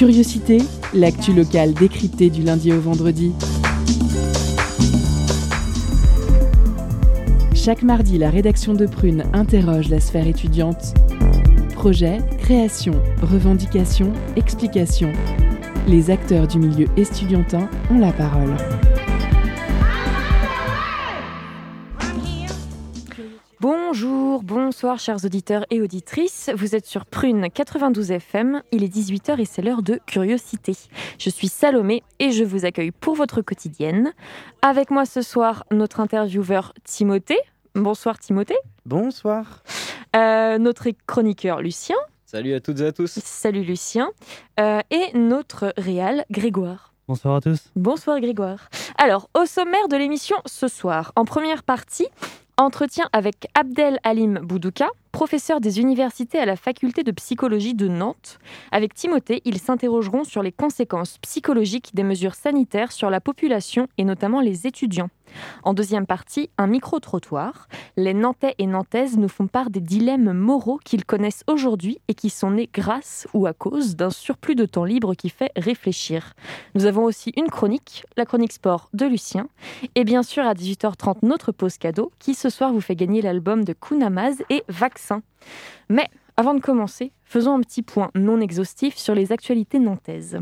Curiosité, l'actu locale décryptée du lundi au vendredi. Chaque mardi, la rédaction de Prune interroge la sphère étudiante. Projet, création, revendication, explication. Les acteurs du milieu estudiantin ont la parole. Bonsoir chers auditeurs et auditrices. Vous êtes sur Prune 92 FM. Il est 18h et c'est l'heure de curiosité. Je suis Salomé et je vous accueille pour votre quotidienne. Avec moi ce soir, notre intervieweur Timothée. Bonsoir Timothée. Bonsoir. Euh, notre chroniqueur Lucien. Salut à toutes et à tous. Salut Lucien. Euh, et notre réal Grégoire. Bonsoir à tous. Bonsoir Grégoire. Alors, au sommaire de l'émission ce soir, en première partie, Entretien avec Abdel Halim Boudouka, professeur des universités à la faculté de psychologie de Nantes. Avec Timothée, ils s'interrogeront sur les conséquences psychologiques des mesures sanitaires sur la population et notamment les étudiants. En deuxième partie, un micro-trottoir. Les Nantais et Nantaises nous font part des dilemmes moraux qu'ils connaissent aujourd'hui et qui sont nés grâce ou à cause d'un surplus de temps libre qui fait réfléchir. Nous avons aussi une chronique, la chronique sport de Lucien, et bien sûr à 18h30 notre pause cadeau qui ce soir vous fait gagner l'album de Kunamaz et Mais avant de commencer, faisons un petit point non exhaustif sur les actualités nantaises.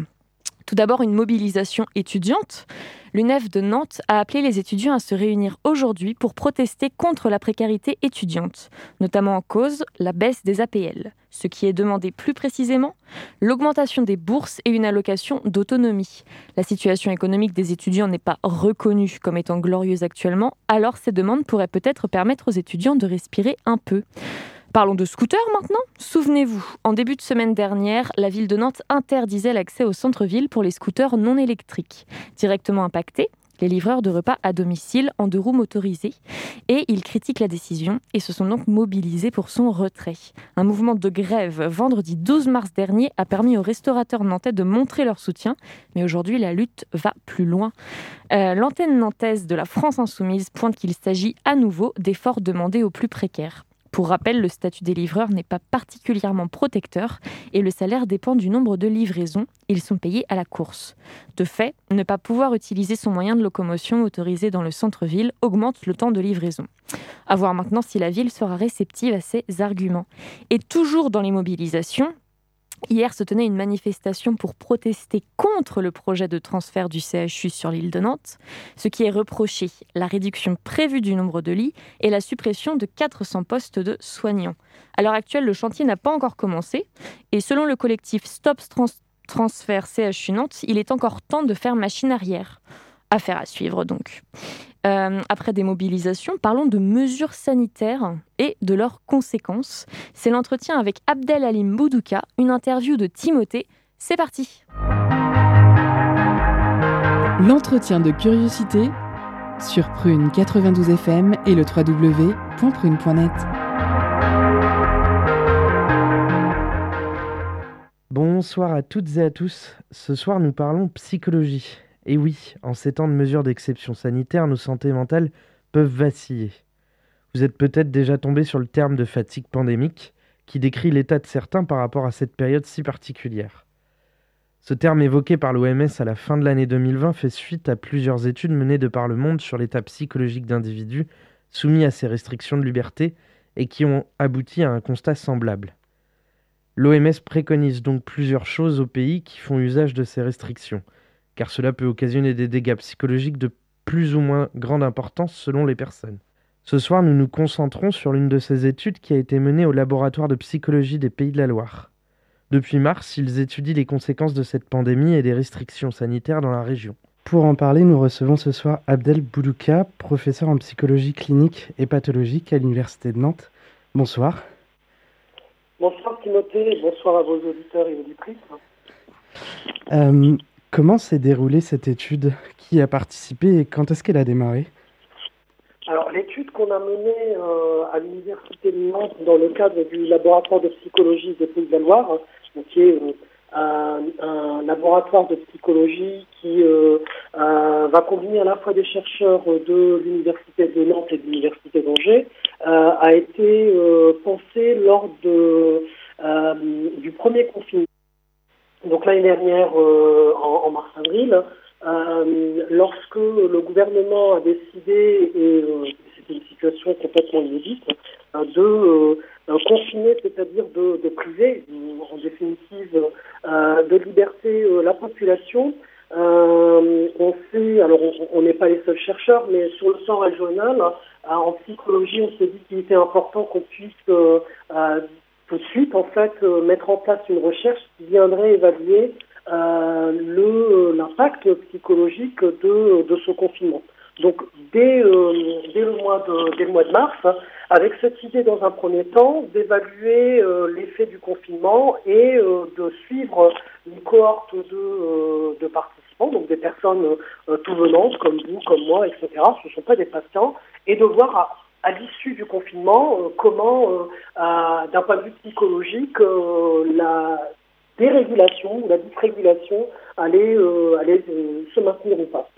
Tout d'abord, une mobilisation étudiante. L'UNEF de Nantes a appelé les étudiants à se réunir aujourd'hui pour protester contre la précarité étudiante, notamment en cause la baisse des APL. Ce qui est demandé plus précisément, l'augmentation des bourses et une allocation d'autonomie. La situation économique des étudiants n'est pas reconnue comme étant glorieuse actuellement, alors ces demandes pourraient peut-être permettre aux étudiants de respirer un peu. Parlons de scooters maintenant. Souvenez-vous, en début de semaine dernière, la ville de Nantes interdisait l'accès au centre-ville pour les scooters non électriques. Directement impactés, les livreurs de repas à domicile en deux roues motorisées. Et ils critiquent la décision et se sont donc mobilisés pour son retrait. Un mouvement de grève vendredi 12 mars dernier a permis aux restaurateurs nantais de montrer leur soutien, mais aujourd'hui la lutte va plus loin. Euh, L'antenne nantaise de la France insoumise pointe qu'il s'agit à nouveau d'efforts demandés aux plus précaires. Pour rappel, le statut des livreurs n'est pas particulièrement protecteur et le salaire dépend du nombre de livraisons. Ils sont payés à la course. De fait, ne pas pouvoir utiliser son moyen de locomotion autorisé dans le centre-ville augmente le temps de livraison. À voir maintenant si la ville sera réceptive à ces arguments. Et toujours dans les mobilisations, Hier se tenait une manifestation pour protester contre le projet de transfert du CHU sur l'île de Nantes, ce qui est reproché, la réduction prévue du nombre de lits et la suppression de 400 postes de soignants. À l'heure actuelle, le chantier n'a pas encore commencé et selon le collectif Stop Transfert CHU Nantes, il est encore temps de faire machine arrière. Affaire à suivre donc. Euh, après des mobilisations, parlons de mesures sanitaires et de leurs conséquences. C'est l'entretien avec Abdel Halim Boudouka, une interview de Timothée. C'est parti L'entretien de curiosité sur Prune 92 FM et le www.prune.net. Bonsoir à toutes et à tous. Ce soir, nous parlons psychologie. Et oui, en ces temps de mesures d'exception sanitaire, nos santé mentales peuvent vaciller. Vous êtes peut-être déjà tombé sur le terme de fatigue pandémique, qui décrit l'état de certains par rapport à cette période si particulière. Ce terme évoqué par l'OMS à la fin de l'année 2020 fait suite à plusieurs études menées de par le monde sur l'état psychologique d'individus soumis à ces restrictions de liberté et qui ont abouti à un constat semblable. L'OMS préconise donc plusieurs choses aux pays qui font usage de ces restrictions – car cela peut occasionner des dégâts psychologiques de plus ou moins grande importance selon les personnes. Ce soir, nous nous concentrons sur l'une de ces études qui a été menée au laboratoire de psychologie des Pays de la Loire. Depuis mars, ils étudient les conséquences de cette pandémie et des restrictions sanitaires dans la région. Pour en parler, nous recevons ce soir Abdel Boudouka, professeur en psychologie clinique et pathologique à l'Université de Nantes. Bonsoir. Bonsoir Timothée, bonsoir à vos auditeurs et auditrices. Euh, Comment s'est déroulée cette étude Qui a participé et quand est-ce qu'elle a démarré Alors, l'étude qu'on a menée euh, à l'Université de Nantes dans le cadre du laboratoire de psychologie des Pays de la Loire, qui est euh, un, laboratoire de psychologie qui euh, va combiner à la fois des chercheurs de l'Université de Nantes et de l'Université d'Angers, a été pensée lors du premier confinement donc l'année dernière, en, en mars-avril, lorsque le gouvernement a décidé, et c'était une situation complètement inédite, de confiner, c'est-à-dire de, de, priver, en définitive, de liberté la population euh, on sait, alors on n'est pas les seuls chercheurs, mais sur le plan régional, euh, en psychologie, on s'est dit qu'il était important qu'on puisse euh, tout de suite, en fait, mettre en place une recherche qui viendrait évaluer le l'impact psychologique de, de ce confinement. Donc dès, dès, le mois de, dès le mois de mars, avec cette idée dans un premier temps d'évaluer l'effet du confinement et de suivre une cohorte de, de participants donc des personnes euh, tout venantes comme vous, comme moi, etc. Ce ne sont pas des patients, et de voir à, l'issue du confinement euh, comment, euh, d'un point de vue psychologique, la dérégulation ou la dysrégulation allait, allait se maintenir ou pas.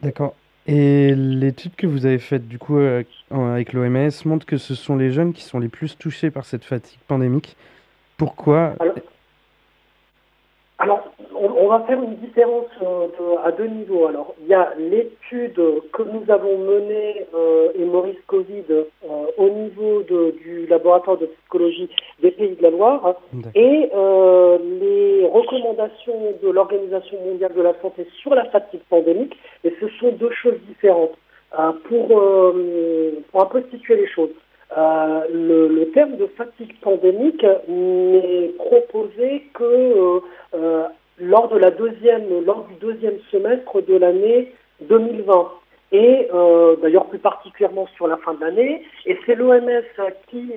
D'accord. Et l'étude que vous avez faite du coup avec l'OMS montre que ce sont les jeunes qui sont les plus touchés par cette fatigue pandémique. Pourquoi alors, on, va faire une différence euh, à deux niveaux. Alors, il y a l'étude que nous avons menée, euh, et Maurice Covid, euh, au niveau du laboratoire de psychologie des Pays de la Loire, et les recommandations de l'Organisation mondiale de la santé sur la fatigue pandémique. Et ce sont deux choses différentes. pour, pour un peu situer les choses. Euh, le, le, terme de fatigue pandémique n'est proposé que euh, lors de la deuxième, lors du deuxième semestre de l'année 2020 et d'ailleurs plus particulièrement sur la fin de l'année. Et c'est l'OMS qui,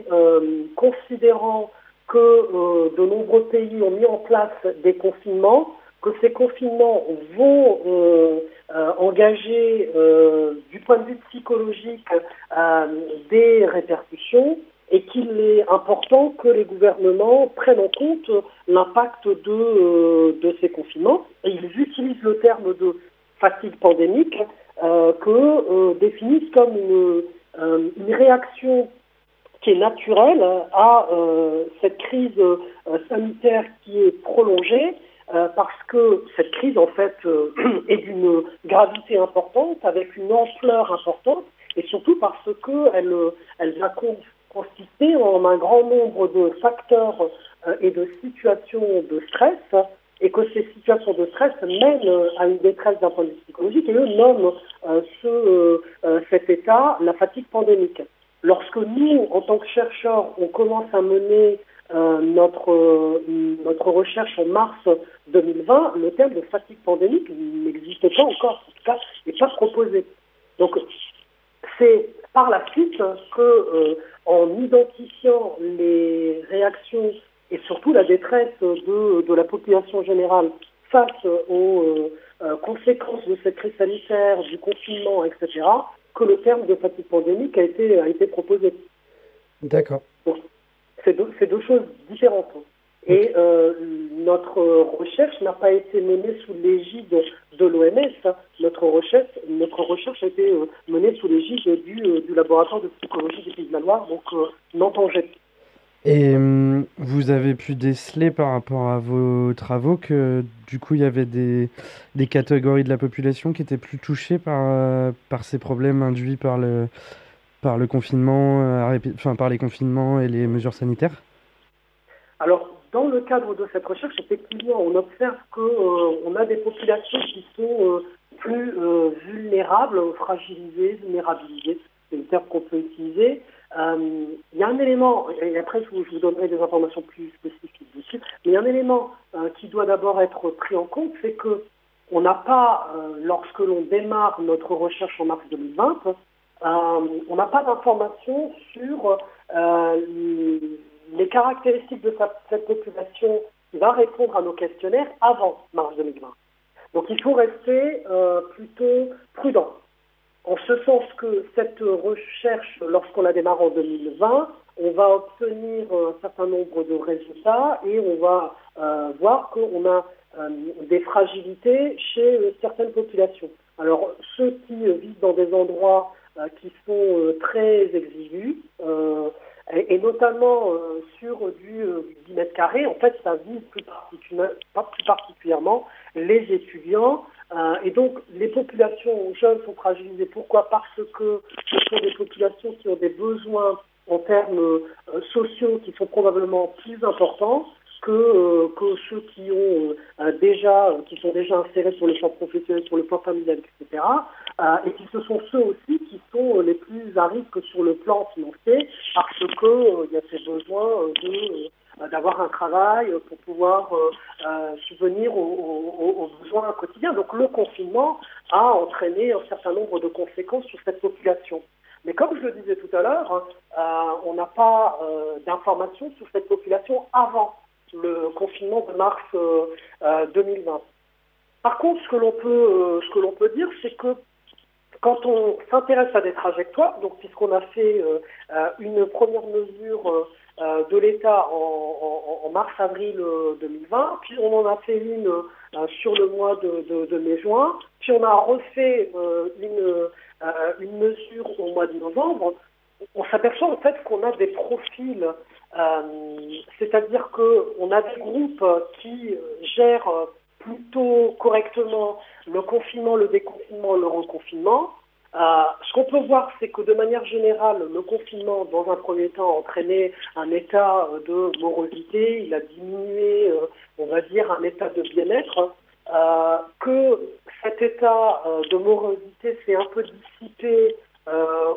considérant que de nombreux pays ont mis en place des confinements, que ces confinements vont euh, euh, engager euh, du point de vue psychologique des répercussions qu'il est important que les gouvernements prennent en compte l'impact de, de ces confinements. Et ils utilisent le terme de fatigue pandémique que définissent comme une, une réaction qui est naturelle à cette crise sanitaire qui est prolongée euh, parce que cette crise, en fait, euh, est d'une gravité importante, avec une ampleur importante, et surtout parce qu'elle elle va consister en un grand nombre de facteurs euh, et de situations de stress, et que ces situations de stress mènent à une détresse d'un point de vue psychologique, et eux nomment ce, cet état la fatigue pandémique. Lorsque nous, en tant que chercheurs, on commence à mener euh, notre, euh, notre recherche en mars 2020, le terme de fatigue pandémique n'existe pas encore, en tout cas, n'est pas proposé. Donc, c'est par la suite que, euh, en identifiant les réactions et surtout la détresse de, de la population générale face aux conséquences de cette crise sanitaire, du confinement, etc., que le terme de fatigue pandémique a été, a été proposé. D'accord c'est deux, choses différentes. Et euh, notre recherche n'a pas été menée sous l'égide de l'OMS. Hein. Notre recherche, notre recherche a été euh, menée sous l'égide du, euh, du, laboratoire de psychologie des Pays de la Loire, donc euh, Et vous avez pu déceler par rapport à vos travaux que du coup il y avait des, des catégories de la population qui étaient plus touchées par, par ces problèmes induits par le, par le confinement, enfin par les confinements et les mesures sanitaires? Alors, dans le cadre de cette recherche, effectivement, on observe qu'on euh, a des populations qui sont euh, plus vulnérables, fragilisées, vulnérabilisées, c'est le terme qu'on peut utiliser. Il y a un élément, et après je vous, donnerai des informations plus spécifiques dessus, mais il y a un élément qui doit d'abord être pris en compte, c'est que on n'a pas, lorsque l'on démarre notre recherche en mars 2020, euh, on n'a pas d'informations sur euh, les caractéristiques de cette population va répondre à nos questionnaires avant mars 2020. Donc il faut rester euh, plutôt prudent. En ce sens que cette recherche, lorsqu'on la démarre en 2020, on va obtenir un certain nombre de résultats et on va voir qu'on a des fragilités chez certaines populations. Alors ceux qui vivent dans des endroits euh, qui sont euh, très exigus, euh, notamment sur du 10 mètres carré, en fait, ça vise plus, plus particulièrement les étudiants. et donc, les populations jeunes sont fragilisées. Pourquoi? Parce que ce sont des populations qui ont des besoins en termes sociaux qui sont probablement plus importants que, euh, que ceux qui ont euh, déjà, qui sont déjà insérés sur le plan professionnel, sur le plan familial, etc. Euh, et qui ce sont ceux aussi qui sont les plus à risque sur le plan financier parce que il y a ces besoins de d'avoir un travail pour pouvoir subvenir aux, besoins quotidiens. Donc le confinement a entraîné un certain nombre de conséquences sur cette population. Mais comme je le disais tout à l'heure, on n'a pas d'informations sur cette population avant le confinement de mars 2020. Euh, euh, Par contre, ce que l'on peut, euh, ce que l'on peut dire, c'est que quand on s'intéresse à des trajectoires, donc puisqu'on a fait une première mesure de l'État en, mars-avril 2020, puis on en a fait une sur le mois de, mai-juin, puis on a refait une, une mesure au mois de novembre, on s'aperçoit en fait qu'on a des profils euh, c'est-à-dire qu'on a des groupes qui gèrent plutôt correctement le confinement, le déconfinement, le reconfinement. Euh, ce qu'on peut voir, c'est que de manière générale, le confinement, dans un premier temps, a entraîné un état de morosité, il a diminué, euh, on va dire, un état de bien-être, que cet état de morosité s'est un peu dissipé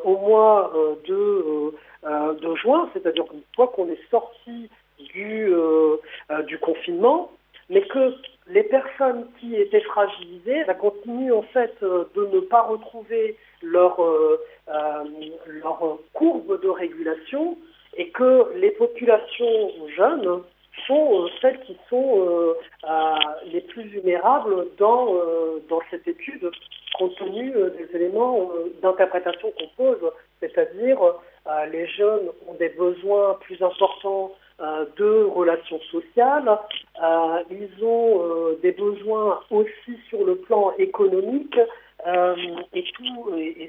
au mois de euh, juin, c'est-à-dire qu'une fois qu'on est sorti du, euh, euh, du confinement, mais que les personnes qui étaient fragilisées ça continuent en fait de ne pas retrouver leur, leur courbe de régulation et que les populations jeunes sont celles qui sont les plus vulnérables dans, dans cette étude compte tenu des éléments d'interprétation qu'on pose, c'est-à-dire euh, les jeunes ont des besoins plus importants euh, de relations sociales. Euh, ils ont des besoins aussi sur le plan économique. et,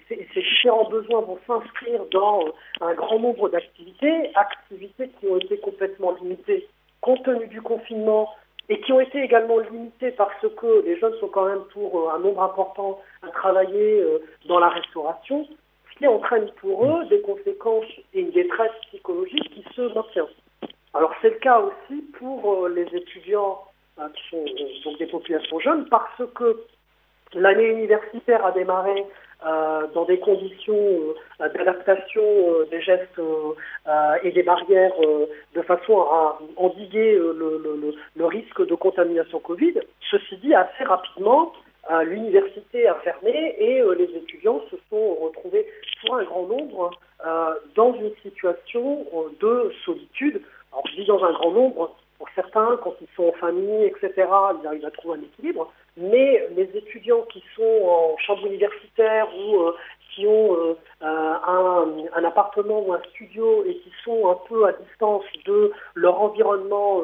ces, différents besoins vont s'inscrire dans un grand nombre d'activités, activités qui ont été complètement limitées compte tenu du confinement et qui ont été également limitées parce que les jeunes sont quand même pour un nombre important à travailler dans la restauration entraîne pour eux des conséquences et une détresse psychologique qui se maintient. Alors c'est le cas aussi pour euh, les étudiants hein, qui sont euh, donc des populations jeunes parce que l'année universitaire a démarré euh, dans des conditions d'adaptation des gestes et des barrières de façon à endiguer le, risque de contamination Covid. Ceci dit, assez rapidement, l'université a fermé et les étudiants se sont retrouvés pour un grand nombre euh, dans une situation euh, de solitude. Dans un grand nombre, pour certains, quand ils sont en famille, etc., ils arrivent à trouver un équilibre, mais les étudiants qui sont en chambre universitaire ou euh, qui ont un, un, appartement ou un studio et qui sont un peu à distance de leur environnement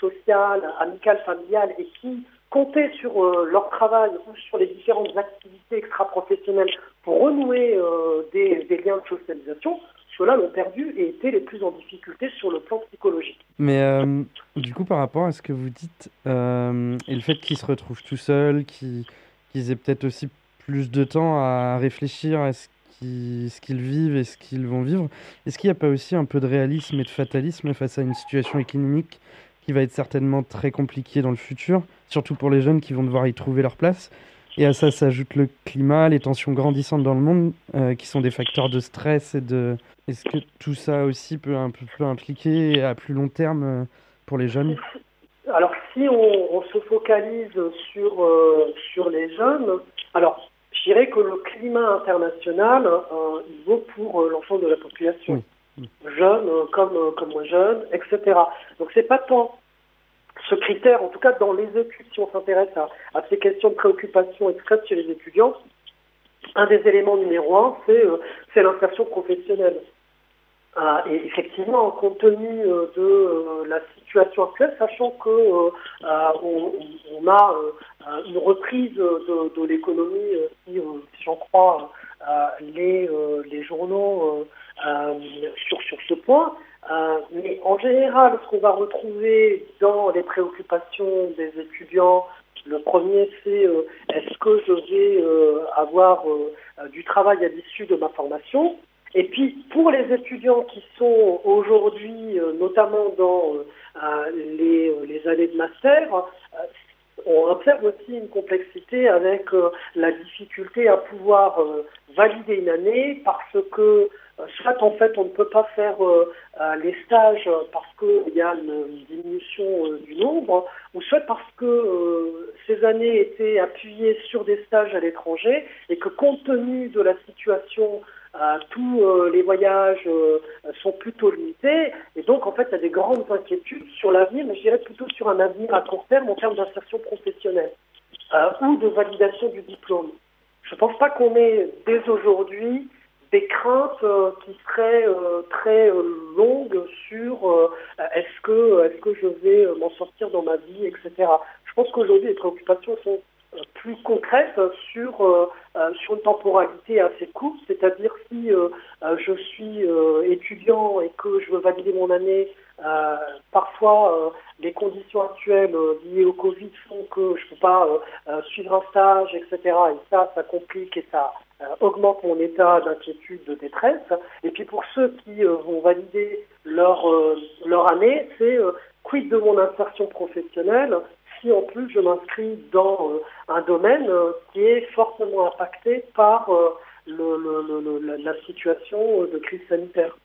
social, amical, familial et qui compter sur euh, leur travail ou sur les différentes activités extra-professionnelles pour renouer euh, des, liens de socialisation, ceux-là l'ont perdu et étaient les plus en difficulté sur le plan psychologique. Mais euh, du coup, par rapport à ce que vous dites, et le fait qu'ils se retrouvent tout seuls, qu'ils aient peut-être aussi plus de temps à réfléchir à ce qu'ils vivent et ce qu'ils vont vivre, est-ce qu'il n'y a pas aussi un peu de réalisme et de fatalisme face à une situation économique qui va être certainement très compliqué dans le futur, surtout pour les jeunes qui vont devoir y trouver leur place. Et à ça s'ajoute le climat, les tensions grandissantes dans le monde, euh, qui sont des facteurs de stress et de. Est-ce que tout ça aussi peut un peu, impliquer à plus long terme euh, pour les jeunes? Alors, si on, se focalise sur, euh, sur les jeunes, alors je dirais que le climat international, il vaut pour l'ensemble de la population jeunes euh, comme, comme moins jeunes, etc. Donc c'est pas tant ce critère, en tout cas dans les études, si on s'intéresse à, ces questions de préoccupation extrême chez les étudiants, un des éléments numéro un, c'est euh, l'insertion professionnelle. et effectivement, compte tenu de la situation actuelle, sachant que on, a une reprise de, de l'économie, si, j'en crois les, les journaux euh, sur, sur ce point, mais en général, ce qu'on va retrouver dans les préoccupations des étudiants, le premier, c'est est-ce que je vais avoir du travail à l'issue de ma formation? Et puis, pour les étudiants qui sont aujourd'hui, notamment dans les, années de master, on observe aussi une complexité avec euh, la difficulté à pouvoir euh, valider une année parce que euh, soit en fait on ne peut pas faire les stages parce qu'il y a une diminution du nombre, ou soit parce que ces années étaient appuyées sur des stages à l'étranger et que compte tenu de la situation euh, tous euh, les voyages euh, sont plutôt limités. Et donc, en fait, il y a des grandes inquiétudes sur l'avenir, mais je dirais plutôt sur un avenir à court terme en termes d'insertion professionnelle ou de validation du diplôme. Je ne pense pas qu'on ait dès aujourd'hui des craintes qui seraient très longues sur est-ce que est-ce que je vais m'en sortir dans ma vie, etc. Je pense qu'aujourd'hui les préoccupations sont plus concrète sur, euh, euh, sur une temporalité assez courte, c'est-à-dire si euh, je suis étudiant et que je veux valider mon année, parfois les conditions actuelles liées au Covid font que je ne peux pas suivre un stage, etc. Et ça, ça complique et ça augmente mon état d'inquiétude, de détresse. Et puis pour ceux qui vont valider leur, leur année, c'est quid de mon insertion professionnelle en plus je m'inscris dans euh, un domaine euh, qui est fortement impacté par euh, la situation de crise sanitaire.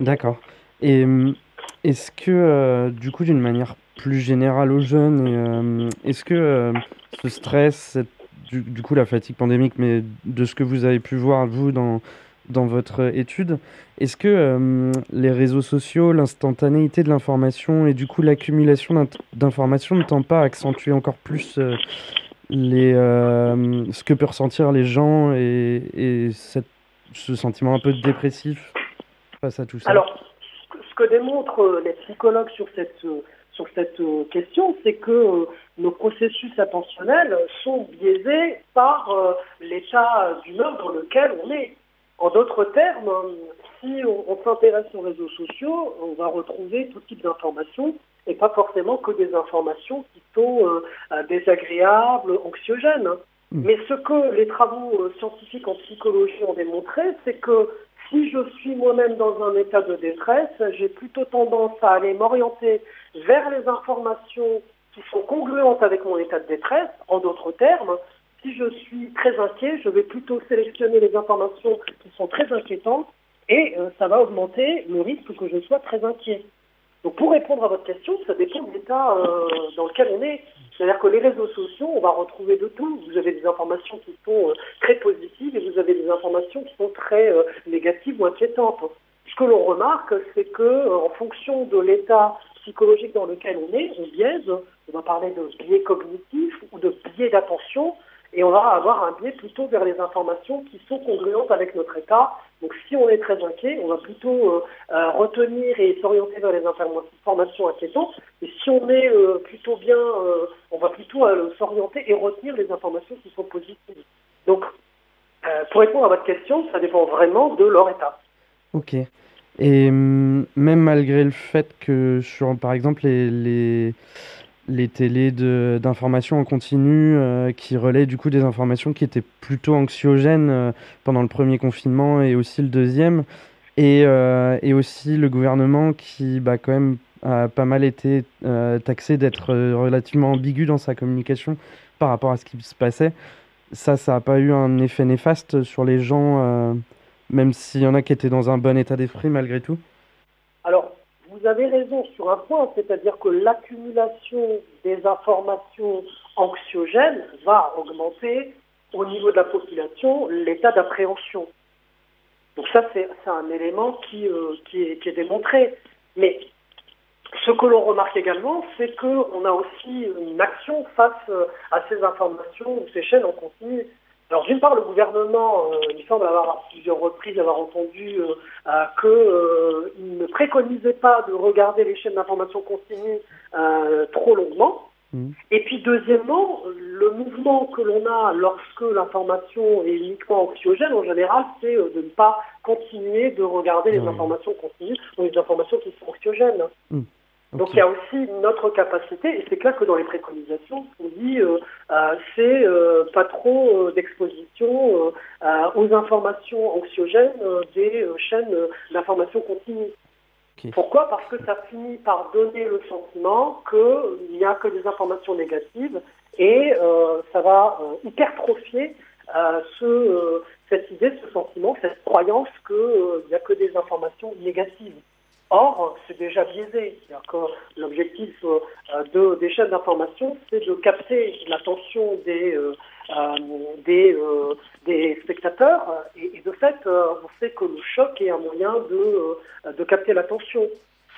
D'accord. Et est-ce que, du coup, d'une manière plus générale aux jeunes, est-ce que ce stress, du, coup la fatigue pandémique, mais de ce que vous avez pu voir, vous, dans, dans votre étude. Est-ce que euh, les réseaux sociaux, l'instantanéité de l'information et du coup l'accumulation d'informations ne tend pas à accentuer encore plus euh, les, euh, ce que peuvent ressentir les gens et, ce sentiment un peu dépressif face à tout ça? Alors, ce que démontrent les psychologues sur cette, sur cette question, c'est que nos processus attentionnels sont biaisés par l'état d'humeur dans lequel on est. En d'autres termes, si on, s'intéresse aux réseaux sociaux, on va retrouver tout type d'informations et pas forcément que des informations qui sont euh, euh, désagréables, anxiogènes. Mm. Mais ce que les travaux euh, scientifiques en psychologie ont démontré, c'est que si je suis moi-même dans un état de détresse, j'ai plutôt tendance à aller m'orienter vers les informations qui sont congruentes avec mon état de détresse. En d'autres termes, si je suis très inquiet, je vais plutôt sélectionner les informations qui sont très inquiétantes et euh, ça va augmenter le risque que je sois très inquiet. Donc pour répondre à votre question, ça dépend de l'état euh, dans lequel on est. C'est-à-dire que les réseaux sociaux, on va retrouver de tout. Vous avez des informations qui sont euh, très positives et vous avez des informations qui sont très négatives ou inquiétantes. Ce que l'on remarque, c'est que en fonction de l'état psychologique dans lequel on est, on biaise. On va parler de biais cognitifs ou de biais d'attention et on va avoir un biais plutôt vers les informations qui sont congruentes avec notre état. Donc si on est très inquiet, on va plutôt euh, euh, retenir et s'orienter vers les informations inquiétantes. Et si on est euh, plutôt bien, on va plutôt s'orienter et retenir les informations qui sont positives. Donc pour répondre à votre question, ça dépend vraiment de leur état. Ok. Et hum, même malgré le fait que par exemple, les télés d'information en continu euh, qui relaient du coup des informations qui étaient plutôt anxiogènes euh, pendant le premier confinement et aussi le deuxième. Et, euh, et aussi le gouvernement qui bah, quand même a pas mal été taxé d'être relativement ambigu dans sa communication par rapport à ce qui se passait. Ça, ça n'a pas eu un effet néfaste sur les gens, même s'il y en a qui étaient dans un bon état d'esprit malgré tout Alors, vous avez raison sur un point, c'est-à-dire que l'accumulation des informations anxiogènes va augmenter au niveau de la population l'état d'appréhension. Donc ça, c'est un élément qui, euh, est, est, démontré. Mais ce que l'on remarque également, c'est qu'on a aussi une action face euh, à ces informations ou ces chaînes en continu. Alors d'une part, le gouvernement, euh, il semble avoir à plusieurs reprises avoir entendu euh, euh, qu'il ne préconisait pas de regarder les chaînes d'information continue trop longuement. Mmh. Et puis deuxièmement, le mouvement que l'on a lorsque l'information est uniquement anxiogène, en général, c'est de ne pas continuer de regarder les informations continues ou les informations qui sont anxiogènes. Mmh. Donc il y a aussi notre capacité, et c'est clair que dans les préconisations, on dit euh, euh, c'est euh, pas trop d'exposition aux informations anxiogènes des chaînes d'information continue. Pourquoi? Parce que ça finit par donner le sentiment qu'il n'y a que des informations négatives et ça va hypertrophier ce, cette idée, ce sentiment, cette croyance qu'il n'y a que des informations négatives. Or, c'est déjà biaisé. L'objectif euh, de, des chaînes d'information, c'est de capter l'attention des, euh, euh, spectateurs. Et, de fait, on sait que le choc est un moyen de, de capter l'attention.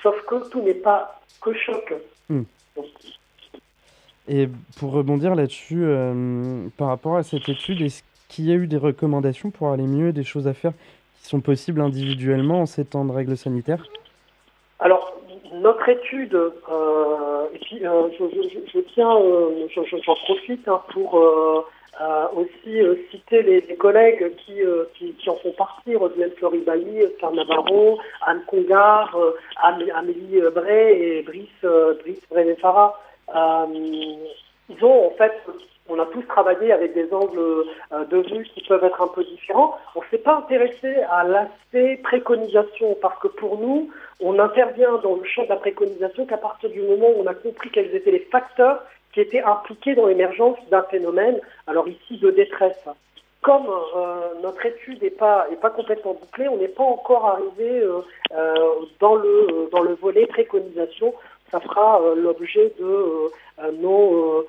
Sauf que tout n'est pas que choc. Hmm. Et pour rebondir là-dessus, par rapport à cette étude, est-ce qu'il y a eu des recommandations pour aller mieux, des choses à faire qui sont possibles individuellement en ces temps de règles sanitaires? Alors, notre étude, euh, et puis euh, je, je, je, tiens, euh, j'en profite hein, pour aussi citer les, collègues qui, qui, en font partie, Roselyne Floribailly, Pierre Navarro, Anne Congar, Amélie Bray et Brice, Brice ils ont en fait on a tous travaillé avec des angles de vue qui peuvent être un peu différents. On ne s'est pas intéressé à l'aspect préconisation parce que pour nous, on intervient dans le champ de la préconisation qu'à partir du moment où on a compris quels étaient les facteurs qui étaient impliqués dans l'émergence d'un phénomène, alors ici de détresse. Comme euh, notre étude n'est pas, complètement bouclée, on n'est pas encore arrivé euh, dans, le, dans le volet préconisation. Ça fera l'objet de euh,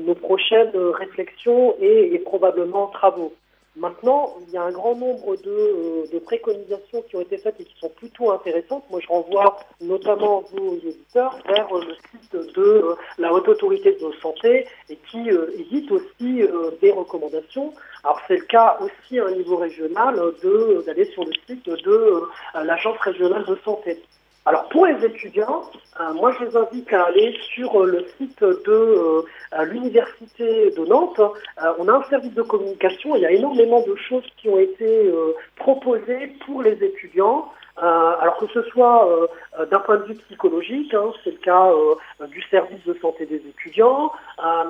nos prochaines réflexions et, probablement travaux. Maintenant, il y a un grand nombre de, euh, de, préconisations qui ont été faites et qui sont plutôt intéressantes. Moi, je renvoie notamment vos auditeurs vers le site de euh, la Haute Autorité de Santé et qui édite aussi des recommandations. Alors, c'est le cas aussi à un niveau régional d'aller sur le site de l'Agence régionale de santé. Alors pour les étudiants, euh, moi je les invite à aller sur euh, le site de euh, l'université de Nantes. on a un service de communication, il y a énormément de choses qui ont été proposées pour les étudiants. Euh, alors que ce soit euh, euh, d'un point de vue psychologique, hein, c'est le cas du service de santé des étudiants,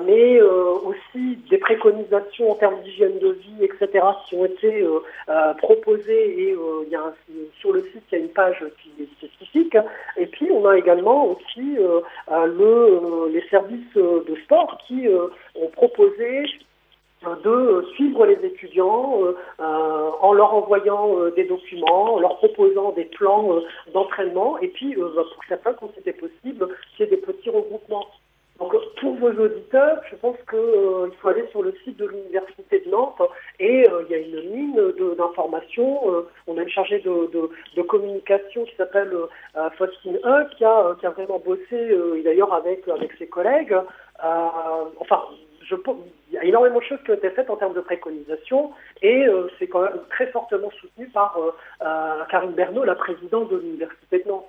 mais aussi des préconisations en termes d'hygiène de vie, etc., qui ont été proposées et il y a sur le site il y a une page qui est spécifique. Et puis on a également aussi le, les services de sport qui ont proposé de suivre les étudiants euh, euh, en leur envoyant euh, des documents, en leur proposant des plans d'entraînement, et puis bah, pour certains, quand c'était possible, c'est des petits regroupements. Donc pour vos auditeurs, je pense qu'il faut aller sur le site de l'Université de Nantes et il y a une mine d'informations. on a une chargée de, communication qui s'appelle Faustine E qui a, qui a vraiment bossé, d'ailleurs avec, avec ses collègues. enfin, je, il y a énormément de choses qui ont été faites en termes de préconisation et euh, c'est quand même très fortement soutenu par euh, euh, Karine Bernot, la présidente de l'Université de Nantes.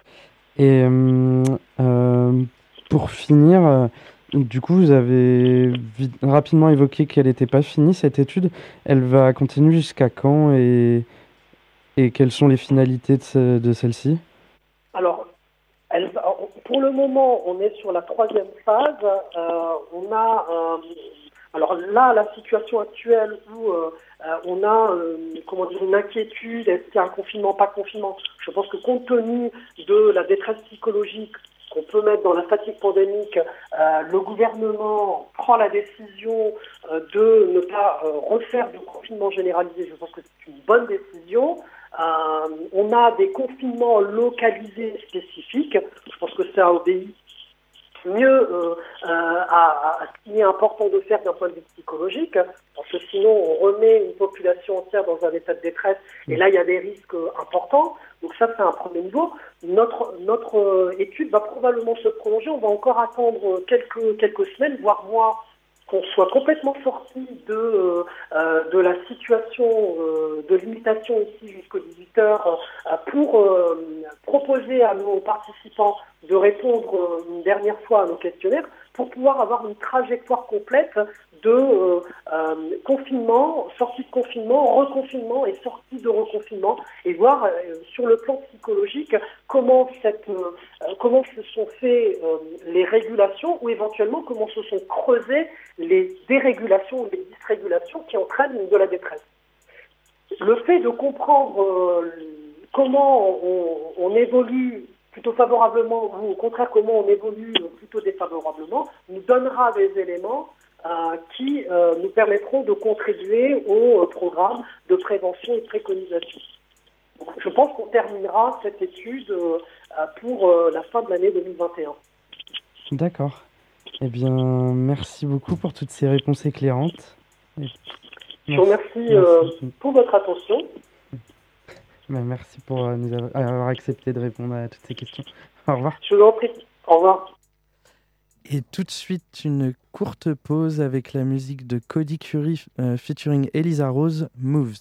Et pour finir, du coup, vous avez rapidement évoqué qu'elle n'était pas finie, cette étude. Elle va continuer jusqu'à quand et, et quelles sont les finalités de, de celle-ci? Alors, elle, pour le moment, on est sur la troisième phase. on a alors là, la situation actuelle où euh, euh, on a euh, comment dire, une inquiétude, est-ce qu'il y a un confinement, pas confinement, je pense que compte tenu de la détresse psychologique qu'on peut mettre dans la fatigue pandémique, le gouvernement prend la décision de ne pas refaire de confinement généralisé. Je pense que c'est une bonne décision. On a des confinements localisés spécifiques. Je pense que ça obéit mieux euh, euh, à, ce qui est important de faire d'un point de vue psychologique, parce que sinon on remet une population entière dans un état de détresse, et là il y a des risques importants. Donc ça c'est un premier niveau. Notre notre euh, étude va probablement se prolonger. On va encore attendre quelques quelques semaines, voire mois qu'on soit complètement sorti de, euh, de la situation euh, de limitation ici jusqu'aux 18 heures euh, pour proposer à nos participants de répondre une dernière fois à nos questionnaires, pour pouvoir avoir une trajectoire complète de euh, euh, confinement, sortie de confinement, reconfinement et sortie de reconfinement, et voir euh, sur le plan psychologique comment, se sont fait les régulations ou éventuellement comment se sont creusées les dérégulations ou les dysrégulations qui entraînent de la détresse. Le fait de comprendre comment on évolue plutôt favorablement ou au contraire comment on évolue plutôt défavorablement, nous donnera des éléments euh, qui euh, nous permettront de contribuer au euh, programme de prévention et de préconisation. Je pense qu'on terminera cette étude pour la fin de l'année 2021. D'accord. Eh bien, merci beaucoup pour toutes ces réponses éclairantes. Je vous remercie pour votre attention. Bah, merci pour euh, nous avoir accepté de répondre à toutes ces questions. Au revoir. Je vous en prie. Au revoir. Et tout de suite, une courte pause avec la musique de Cody Curie euh, featuring Elisa Rose, Moves.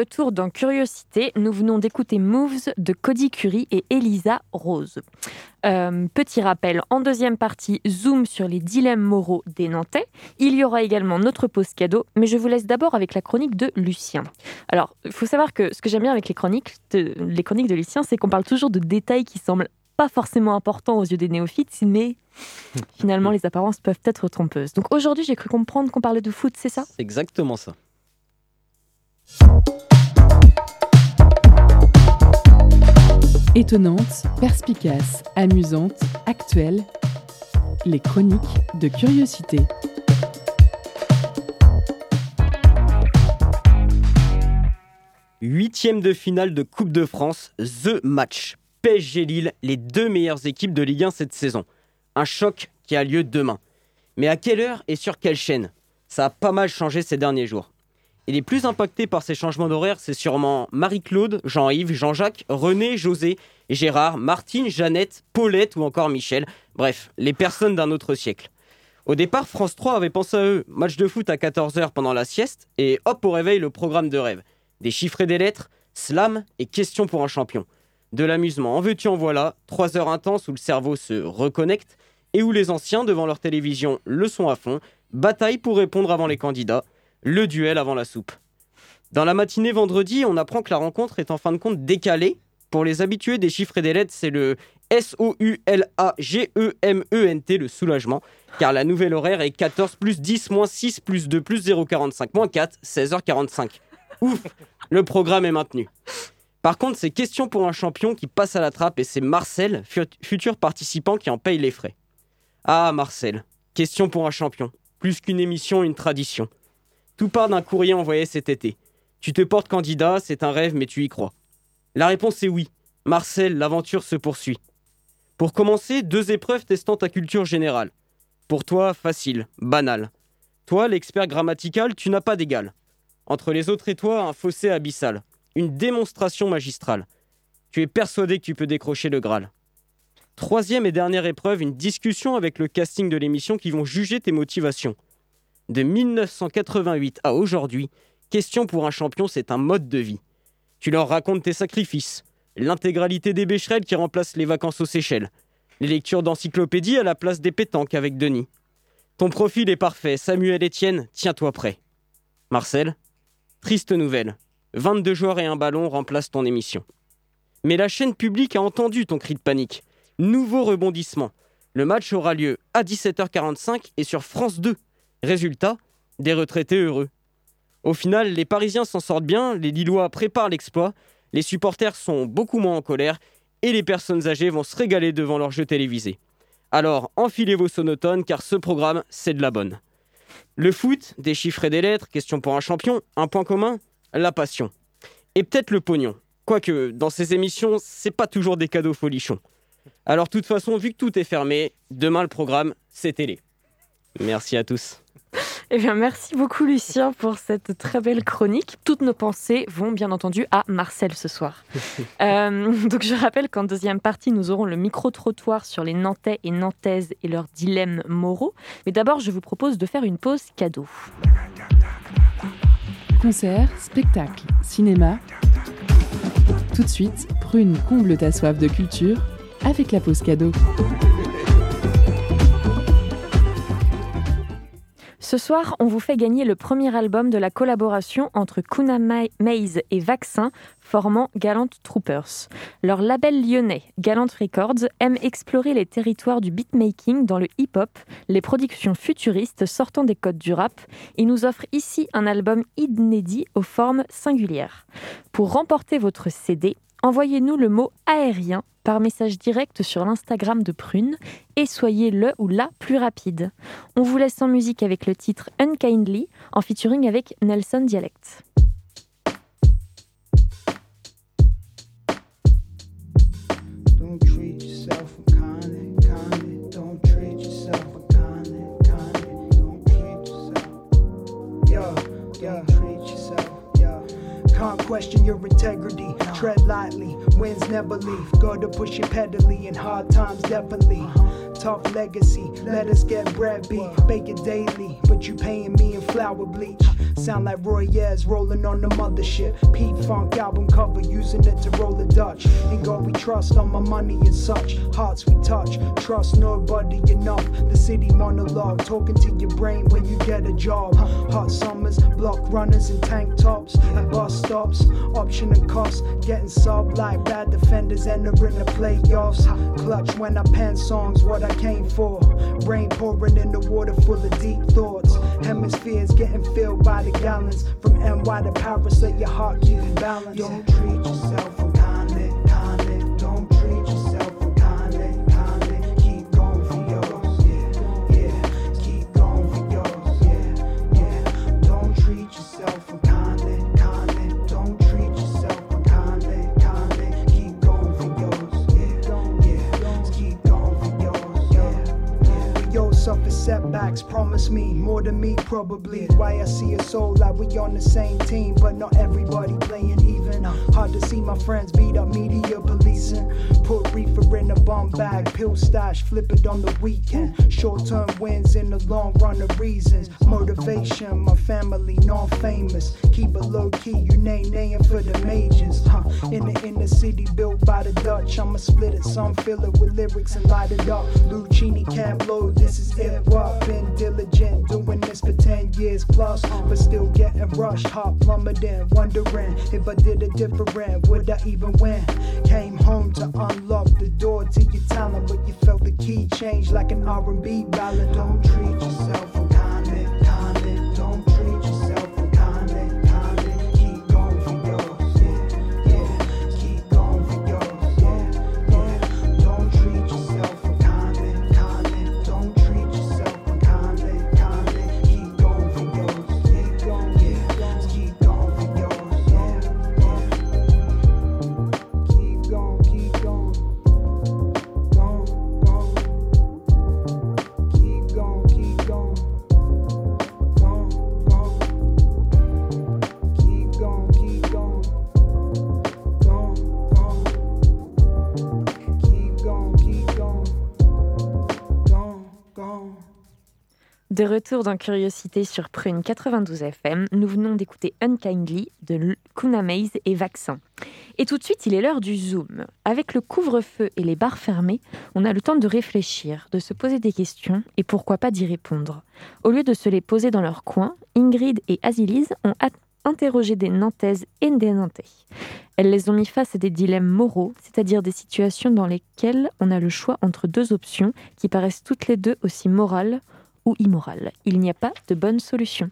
Retour dans Curiosité, nous venons d'écouter Moves de Cody Curie et Elisa Rose. Euh, petit rappel, en deuxième partie, zoom sur les dilemmes moraux des Nantais. Il y aura également notre pause cadeau, mais je vous laisse d'abord avec la chronique de Lucien. Alors, il faut savoir que ce que j'aime bien avec les chroniques de, les chroniques de Lucien, c'est qu'on parle toujours de détails qui semblent pas forcément importants aux yeux des néophytes, mais finalement les apparences peuvent être trompeuses. Donc aujourd'hui, j'ai cru comprendre qu'on parlait de foot, c'est ça? Exactement ça. Étonnante, perspicace, amusante, actuelle, les chroniques de curiosité. Huitième de finale de Coupe de France, The Match. PSG Lille, les deux meilleures équipes de Ligue 1 cette saison. Un choc qui a lieu demain. Mais à quelle heure et sur quelle chaîne? Ça a pas mal changé ces derniers jours. Et les plus impactés par ces changements d'horaire, c'est sûrement Marie-Claude, Jean-Yves, Jean-Jacques, René, José, Gérard, Martine, Jeannette, Paulette ou encore Michel. Bref, les personnes d'un autre siècle. Au départ, France 3 avait pensé à eux. Match de foot à 14h pendant la sieste et hop au réveil le programme de rêve. Des chiffres et des lettres, slam et questions pour un champion. De l'amusement en veux-tu en voilà, 3 heures intenses où le cerveau se reconnecte et où les anciens devant leur télévision le sont à fond, bataille pour répondre avant les candidats le duel avant la soupe. Dans la matinée vendredi, on apprend que la rencontre est en fin de compte décalée. Pour les habitués des chiffres et des lettres, c'est le S-O-U-L-A-G-E-M-E-N-T, le soulagement, car la nouvelle horaire est 14 plus 10 moins 6 plus 2 plus 0,45 moins 4, 16h45. Ouf, le programme est maintenu. Par contre, c'est question pour un champion qui passe à la trappe et c'est Marcel, futur participant, qui en paye les frais. Ah, Marcel, question pour un champion. Plus qu'une émission, une tradition. Tout part d'un courrier envoyé cet été. Tu te portes candidat, c'est un rêve, mais tu y crois. La réponse est oui. Marcel, l'aventure se poursuit. Pour commencer, deux épreuves testant ta culture générale. Pour toi, facile, banal. Toi, l'expert grammatical, tu n'as pas d'égal. Entre les autres et toi, un fossé abyssal. Une démonstration magistrale. Tu es persuadé que tu peux décrocher le Graal. Troisième et dernière épreuve, une discussion avec le casting de l'émission qui vont juger tes motivations de 1988 à aujourd'hui, question pour un champion, c'est un mode de vie. Tu leur racontes tes sacrifices, l'intégralité des bécherelles qui remplacent les vacances aux Seychelles, les lectures d'encyclopédie à la place des pétanques avec Denis. Ton profil est parfait, Samuel Etienne, tiens-toi prêt. Marcel, triste nouvelle. 22 joueurs et un ballon remplacent ton émission. Mais la chaîne publique a entendu ton cri de panique. Nouveau rebondissement. Le match aura lieu à 17h45 et sur France 2. Résultat, des retraités heureux. Au final, les Parisiens s'en sortent bien, les Lillois préparent l'exploit, les supporters sont beaucoup moins en colère et les personnes âgées vont se régaler devant leur jeu télévisé. Alors, enfilez vos sonotones car ce programme, c'est de la bonne. Le foot, des chiffres et des lettres, question pour un champion, un point commun, la passion. Et peut-être le pognon. Quoique, dans ces émissions, c'est pas toujours des cadeaux folichons. Alors, de toute façon, vu que tout est fermé, demain le programme, c'est télé. Merci à tous. Eh bien, merci beaucoup, Lucien, pour cette très belle chronique. Toutes nos pensées vont bien entendu à Marcel ce soir. Euh, donc, je rappelle qu'en deuxième partie, nous aurons le micro-trottoir sur les Nantais et Nantaises et leurs dilemmes moraux. Mais d'abord, je vous propose de faire une pause cadeau. Concert, spectacle, cinéma. Tout de suite, Prune comble ta soif de culture avec la pause cadeau. Ce soir, on vous fait gagner le premier album de la collaboration entre Kuna Maze et Vaccin, formant Gallant Troopers. Leur label lyonnais, Gallant Records, aime explorer les territoires du beatmaking dans le hip-hop, les productions futuristes sortant des codes du rap, et nous offre ici un album inédit aux formes singulières. Pour remporter votre CD, envoyez-nous le mot aérien par message direct sur l'Instagram de Prune et soyez le ou la plus rapide. On vous laisse en musique avec le titre Unkindly en featuring avec Nelson Dialect. Tread lightly, winds never leave. Go to push it pedally in hard times, definitely. Tough legacy. Let us get bread, be bake it daily. But you paying me in flour bleach. Sound like Roy Ayers rolling on the mothership. Pete Funk album cover, using it to roll a Dutch. In God we trust, on my money and such. Hearts we touch, trust nobody enough. The city monologue, talking to your brain when you get a job. Hot summers, block runners in tank tops. At bus stops, option and cost. Getting sub like bad defenders entering the playoffs. Clutch when I pen songs, what I came for. Rain pouring in the water full of deep thoughts. Hemispheres getting filled by the gallons. From NY to Paris, let your heart keep it balanced. Don't treat yourself setbacks, promise me more than me, probably. Why I see a soul like we on the same team, but not everybody playing even. Hard to see my friends beat up media policing. Put reefer in a bomb bag, pill stash, flip it on the weekend. Short term wins in the long run of reasons. Motivation, my family non famous. Keep it low key, you name name for the majors. Huh. In the inner city built by the Dutch, I'ma split it, some fill it with lyrics and light it up. Lucini Camp Low, this is hip hop. Been diligent, doing this for 10 years plus, but still getting rushed. Hot plummeting, wondering if I did it different, would I even win? Came home to unlock the door to your talent, but you felt the key change like an R&B ballad. Don't treat yourself unkindly, De retour dans Curiosité sur Prune 92 FM, nous venons d'écouter Unkindly de Kuna Maze et Vaccin. Et tout de suite, il est l'heure du zoom. Avec le couvre-feu et les bars fermés, on a le temps de réfléchir, de se poser des questions et pourquoi pas d'y répondre. Au lieu de se les poser dans leur coin, Ingrid et Azilise ont interrogé des Nantaises et des Nantais. Elles les ont mis face à des dilemmes moraux, c'est-à-dire des situations dans lesquelles on a le choix entre deux options qui paraissent toutes les deux aussi morales ou immorales. Il n'y a pas de bonne solution.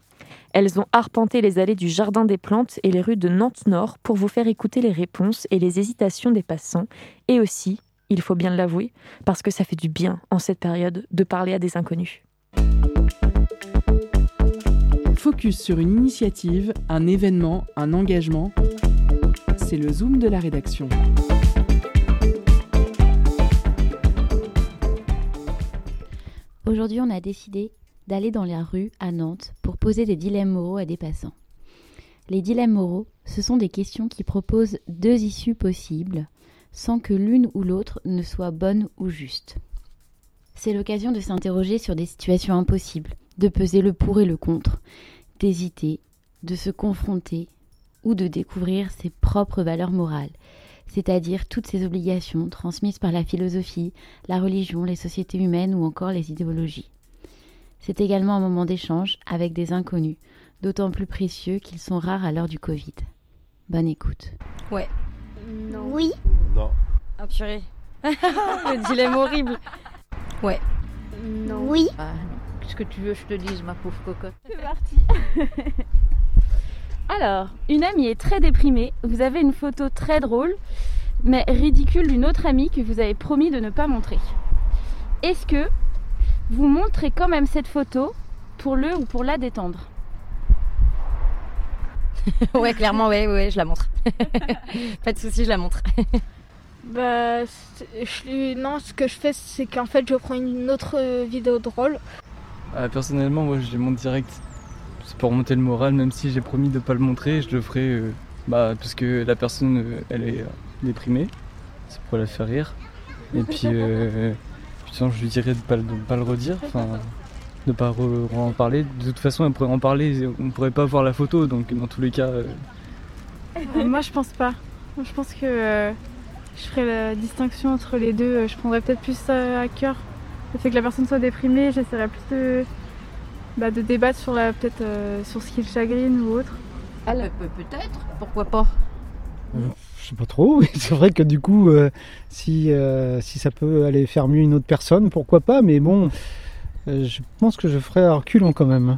Elles ont arpenté les allées du Jardin des Plantes et les rues de Nantes-Nord pour vous faire écouter les réponses et les hésitations des passants. Et aussi, il faut bien l'avouer, parce que ça fait du bien en cette période de parler à des inconnus. Focus sur une initiative, un événement, un engagement. C'est le zoom de la rédaction. Aujourd'hui, on a décidé d'aller dans la rue à Nantes pour poser des dilemmes moraux à des passants. Les dilemmes moraux, ce sont des questions qui proposent deux issues possibles, sans que l'une ou l'autre ne soit bonne ou juste. C'est l'occasion de s'interroger sur des situations impossibles, de peser le pour et le contre, d'hésiter, de se confronter ou de découvrir ses propres valeurs morales, c'est-à-dire toutes ces obligations transmises par la philosophie, la religion, les sociétés humaines ou encore les idéologies. C'est également un moment d'échange avec des inconnus, d'autant plus précieux qu'ils sont rares à l'heure du Covid. Bonne écoute. Non. Oui, Non. Ah purée Le dilemme horrible Non. oui, Qu'est-ce que tu veux que je te dise, ma pauvre cocotte? C'est parti. Alors, une amie est très déprimée. Vous avez une photo très drôle, mais ridicule d'une autre amie que vous avez promis de ne pas montrer. Est-ce que vous montrez quand même cette photo pour le ou pour la détendre ouais, clairement, ouais, ouais, je la montre. pas de souci, je la montre. Bah, je, non, ce que je fais, c'est qu'en fait, je prends une autre euh, vidéo drôle. Ah, personnellement, moi je les montre direct. Pour monter le moral, même si j'ai promis de pas le montrer, je le ferai euh, bah, parce que la personne euh, elle est euh, déprimée. C'est pour la faire rire. Et puis, Putain, je lui dirais de pas, de pas le redire, enfin, de pas re- en parler. De toute façon, elle pourrait en parler, on pourrait pas voir la photo, donc dans tous les cas, Moi, je pense pas. Je pense que je ferais la distinction entre les deux. Je prendrais peut-être plus à cœur. Le fait que la personne soit déprimée, j'essaierais plus de, bah, de débattre sur, la, peut-être, euh, sur ce qui le chagrine ou autre. Peut-être, pourquoi pas Je sais pas trop, c'est vrai que du coup, euh, si, euh, si ça peut aller faire mieux une autre personne, pourquoi pas, mais bon, euh, je pense que je ferais un reculon quand même.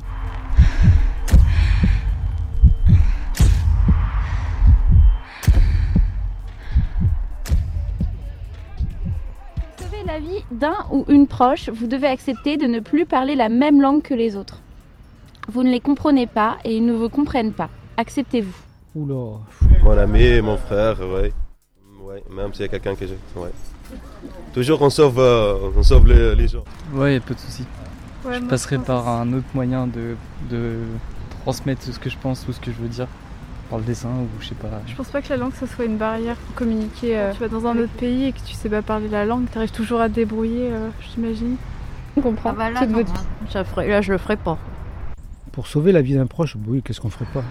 D'un ou une proche, vous devez accepter de ne plus parler la même langue que les autres. Vous ne les comprenez pas et ils ne vous comprennent pas. Acceptez-vous. Oula. Mon ami, mon frère, ouais. Ouais, même s'il y a quelqu'un que je. Ouais. Toujours on sauve, euh, on sauve les, les gens. ouais, y a pas de souci. Ouais, je passerai par un autre moyen de, de transmettre ce que je pense ou ce que je veux dire, par le dessin ou je sais pas. Je pense pas que la langue ce soit une barrière pour communiquer. euh, tu vas dans un autre pays et que tu sais pas parler la langue, tu arrives toujours à te débrouiller, euh, j'imagine. On comprend. Ah bah là, toute non, votre hein. Ça ferait- là, je le ferai pas. Pour sauver la vie d'un proche, oui, qu'est-ce qu'on ferait pas?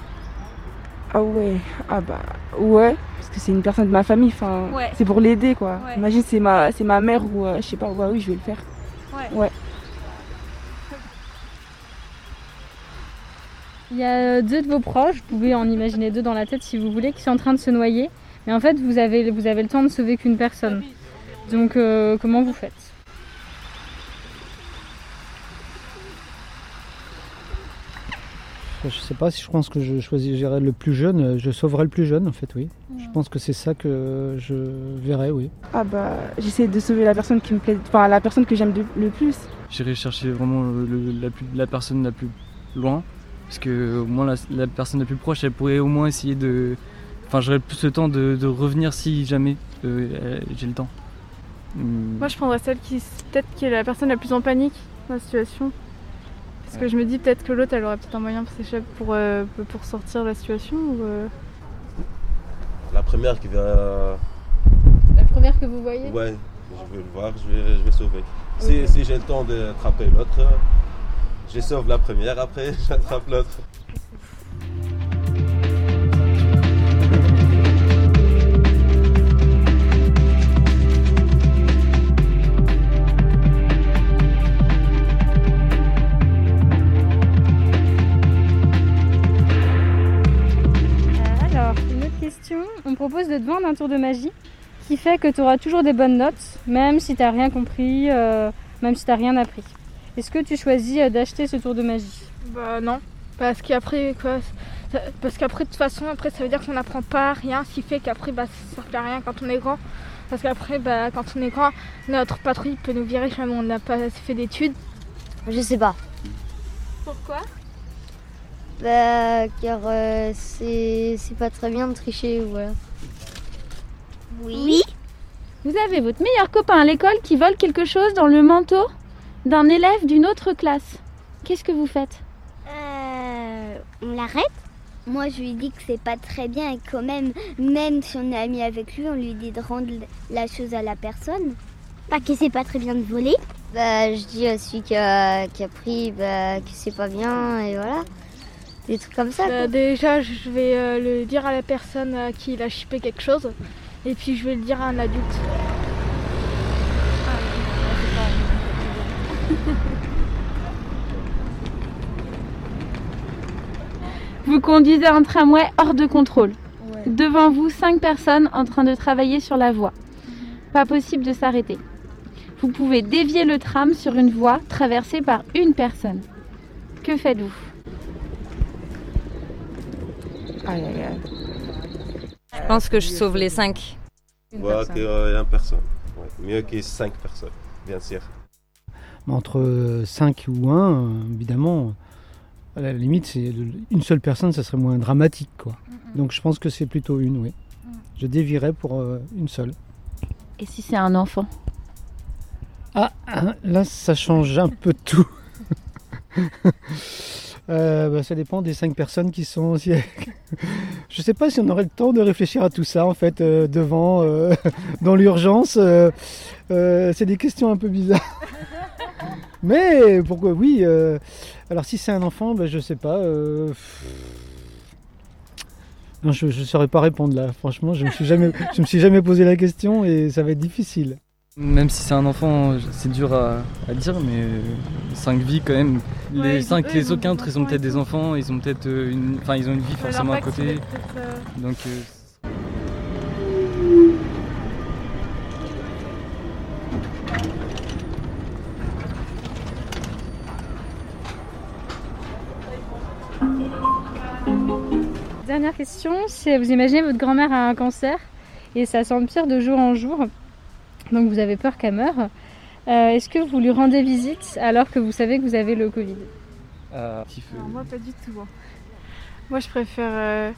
Ah ouais, ah bah ouais, parce que c'est une personne de ma famille, enfin, Ouais. c'est pour l'aider quoi. Ouais. Imagine c'est ma, c'est ma mère ou euh, je sais pas, ouais, oui je vais le faire. Ouais. Ouais. Il y a euh, deux de vos proches, vous pouvez en imaginer deux dans la tête si vous voulez, qui sont en train de se noyer. Mais en fait, vous avez, vous avez le temps de sauver qu'une personne. Donc, euh, comment vous faites? Je sais pas si je pense que je choisirais le plus jeune, je sauverais le plus jeune en fait, oui. Je pense que c'est ça que je verrais, oui. Ah bah j'essaie de sauver la personne qui me plaît, enfin la personne que j'aime le plus. J'irai chercher vraiment le- le- la, plus- la personne la plus loin, parce que au moins la, la personne la plus proche, elle pourrait au moins essayer de. Enfin, j'aurais plus le temps de, de revenir si jamais euh, j'ai le temps. Hum, Moi, je prendrais celle qui, peut-être, qui est la personne la plus en panique dans la situation. Parce que je me dis peut-être que l'autre, elle aurait peut-être un moyen pour s'échapper, pour, euh, pour sortir de la situation. Ou, euh, La première qui va. La première que vous voyez? Ouais, je vais le voir, je vais, je vais sauver. Si, si j'ai le temps d'attraper l'autre, je sauve la première, après j'attrape l'autre. Alors, une autre question. On propose de te vendre un tour de magie qui fait que tu auras toujours des bonnes notes, même si tu n'as rien compris, euh, même si tu n'as rien appris. Est-ce que tu choisis euh, d'acheter ce tour de magie? Bah non. Parce qu'après, quoi. Parce qu'après, de toute façon, après, ça veut dire qu'on n'apprend pas rien, ce qui fait qu'après, bah, ça ne sert à rien quand on est grand. Parce qu'après, bah, quand on est grand, notre patrouille peut nous virer si on n'a pas fait d'études. Je sais pas. Pourquoi? Bah, car euh, c'est c'est pas très bien de tricher, voilà. Oui. Vous avez votre meilleur copain à l'école qui vole quelque chose dans le manteau? D'un élève d'une autre classe. Qu'est-ce que vous faites? Euh, on l'arrête? Moi, je lui dis que c'est pas très bien et quand même, même si on est ami avec lui, on lui dit de rendre la chose à la personne. Pas que c'est pas très bien de voler. Bah, je dis à celui qui a, qui a pris bah, que c'est pas bien et voilà. Des trucs comme ça. Bah, déjà, je vais euh, le dire à la personne à qui il a chippé quelque chose. Et puis, je vais le dire à un adulte. Vous conduisez un tramway hors de contrôle. Devant vous, cinq personnes en train de travailler sur la voie. Pas possible de s'arrêter. Vous pouvez dévier le tram sur une voie traversée par une personne. Que faites-vous? Je pense que je sauve les cinq. Ouais, qu'il y a une personne. Ouais, Mieux que cinq personnes, bien sûr. Entre 5 ou 1, évidemment, à la limite, c'est une seule personne, ça serait moins dramatique. Quoi. Donc je pense que c'est plutôt une, oui. Je dévierais pour euh, une seule. Et si c'est un enfant? Ah, hein, là, ça change un peu tout. Euh, bah, ça dépend des cinq personnes qui sont aussi. Je sais pas si on aurait le temps de réfléchir à tout ça en fait euh, devant, dans l'urgence. c'est des questions un peu bizarres. Mais pourquoi oui euh, Alors si c'est un enfant, ben, je sais pas. euh, Non, je ne saurais pas répondre là. Franchement, je me suis jamais, je me suis jamais posé la question et ça va être difficile. Même si c'est un enfant, c'est dur à, à dire, mais 5 vies quand même. Ouais, Les ils- 5, eux, les ils ont aucun, des ils ont peut-être des enfants, ils ont peut-être euh, une, enfin ils ont une vie forcément à côté. euh, Donc euh, question, c'est vous imaginez votre grand-mère a un cancer et ça s'empire de jour en jour, donc vous avez peur qu'elle meure. Euh, Est-ce que vous lui rendez visite alors que vous savez que vous avez le Covid? Euh. Non, moi pas du tout. hein. Moi je préfère. euh,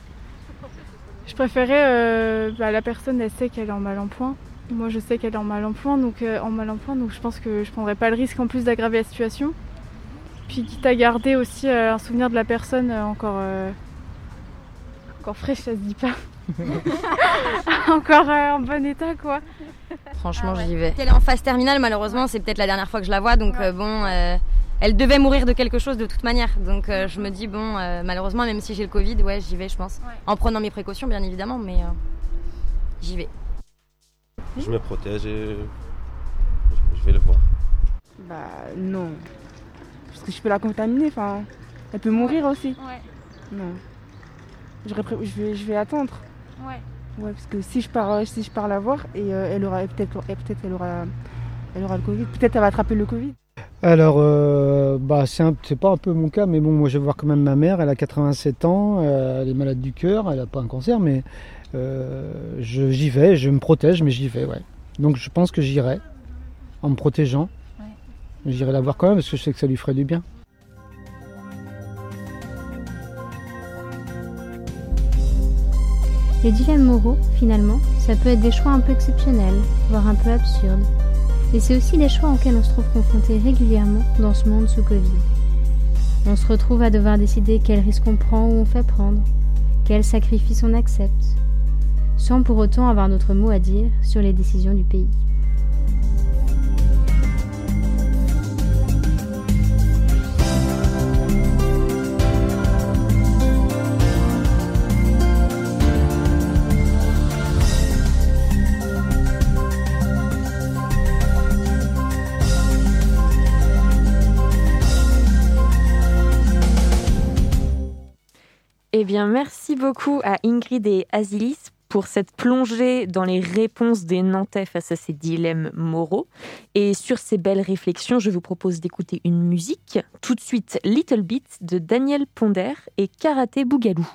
Je préférais. euh, bah, la personne elle sait qu'elle est en mal en point. Moi je sais qu'elle est en mal en point, donc euh, en mal en point, donc je pense que je prendrais pas le risque en plus d'aggraver la situation. Puis quitte à garder aussi euh, un souvenir de la personne euh, encore. Encore fraîche, ça se dit pas. encore euh, en bon état quoi. Franchement, j'y vais. Elle est en phase terminale, malheureusement, c'est peut-être la dernière fois que je la vois, donc euh, bon, euh, elle devait mourir de quelque chose de toute manière. Donc euh, je me dis, bon, euh, malheureusement, même si j'ai le Covid, ouais, j'y vais, je pense. En prenant mes précautions, bien évidemment, mais euh, j'y vais. Je me protège et je vais le voir. Bah non. Parce que je peux la contaminer, enfin. Elle peut mourir aussi. Ouais. Non. Je, vais, je vais attendre. Ouais. Ouais, parce que si je pars, euh, si je pars la voir, et euh, elle aura peut-être peut-être elle aura, elle aura le Covid. Peut-être elle va attraper le Covid. Alors, euh, bah, c'est pas un peu mon cas, mais bon, moi je vais voir quand même ma mère, elle a 87 ans, elle est malade du cœur, elle n'a pas un cancer, mais euh, je- j'y vais, je me protège, mais j'y vais, ouais. Donc je pense que j'irai, en me protégeant. J'irai la voir quand même, parce que je sais que ça lui ferait du bien. Les dilemmes moraux, finalement, ça peut être des choix un peu exceptionnels, voire un peu absurdes. Et c'est aussi des choix auxquels on se trouve confronté régulièrement dans ce monde sous Covid. On se retrouve à devoir décider quel risque on prend ou on fait prendre, quel sacrifice on accepte, sans pour autant avoir notre mot à dire sur les décisions du pays. Eh bien, merci beaucoup à Ingrid et Asilis pour cette plongée dans les réponses des Nantais face à ces dilemmes moraux. Et sur ces belles réflexions, je vous propose d'écouter une musique. Tout de suite, Little Bit de Daniel Ponder et Karaté Bougalou.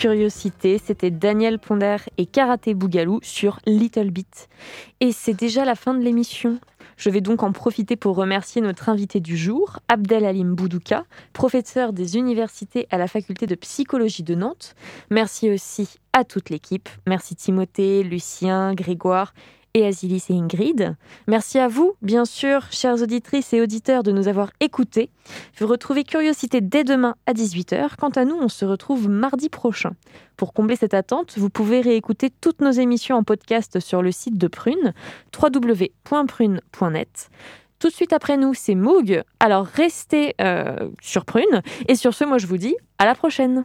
Curiosité. C'était Daniel Ponder et Karaté Bougalou sur Little Bit. Et c'est déjà la fin de l'émission. Je vais donc en profiter pour remercier notre invité du jour, Abdel Halim Boudouka, professeur des universités à la faculté de psychologie de Nantes. Merci aussi à toute l'équipe. Merci Timothée, Lucien, Grégoire et Azilis et Ingrid. Merci à vous, bien sûr, chères auditrices et auditeurs, de nous avoir écoutés. Vous retrouvez Curiosité dès demain à 18h. Quant à nous, on se retrouve mardi prochain. Pour combler cette attente, vous pouvez réécouter toutes nos émissions en podcast sur le site de Prune, www.prune.net. Tout de suite après nous, c'est Moog. Alors restez euh, sur Prune. Et sur ce, moi je vous dis à la prochaine.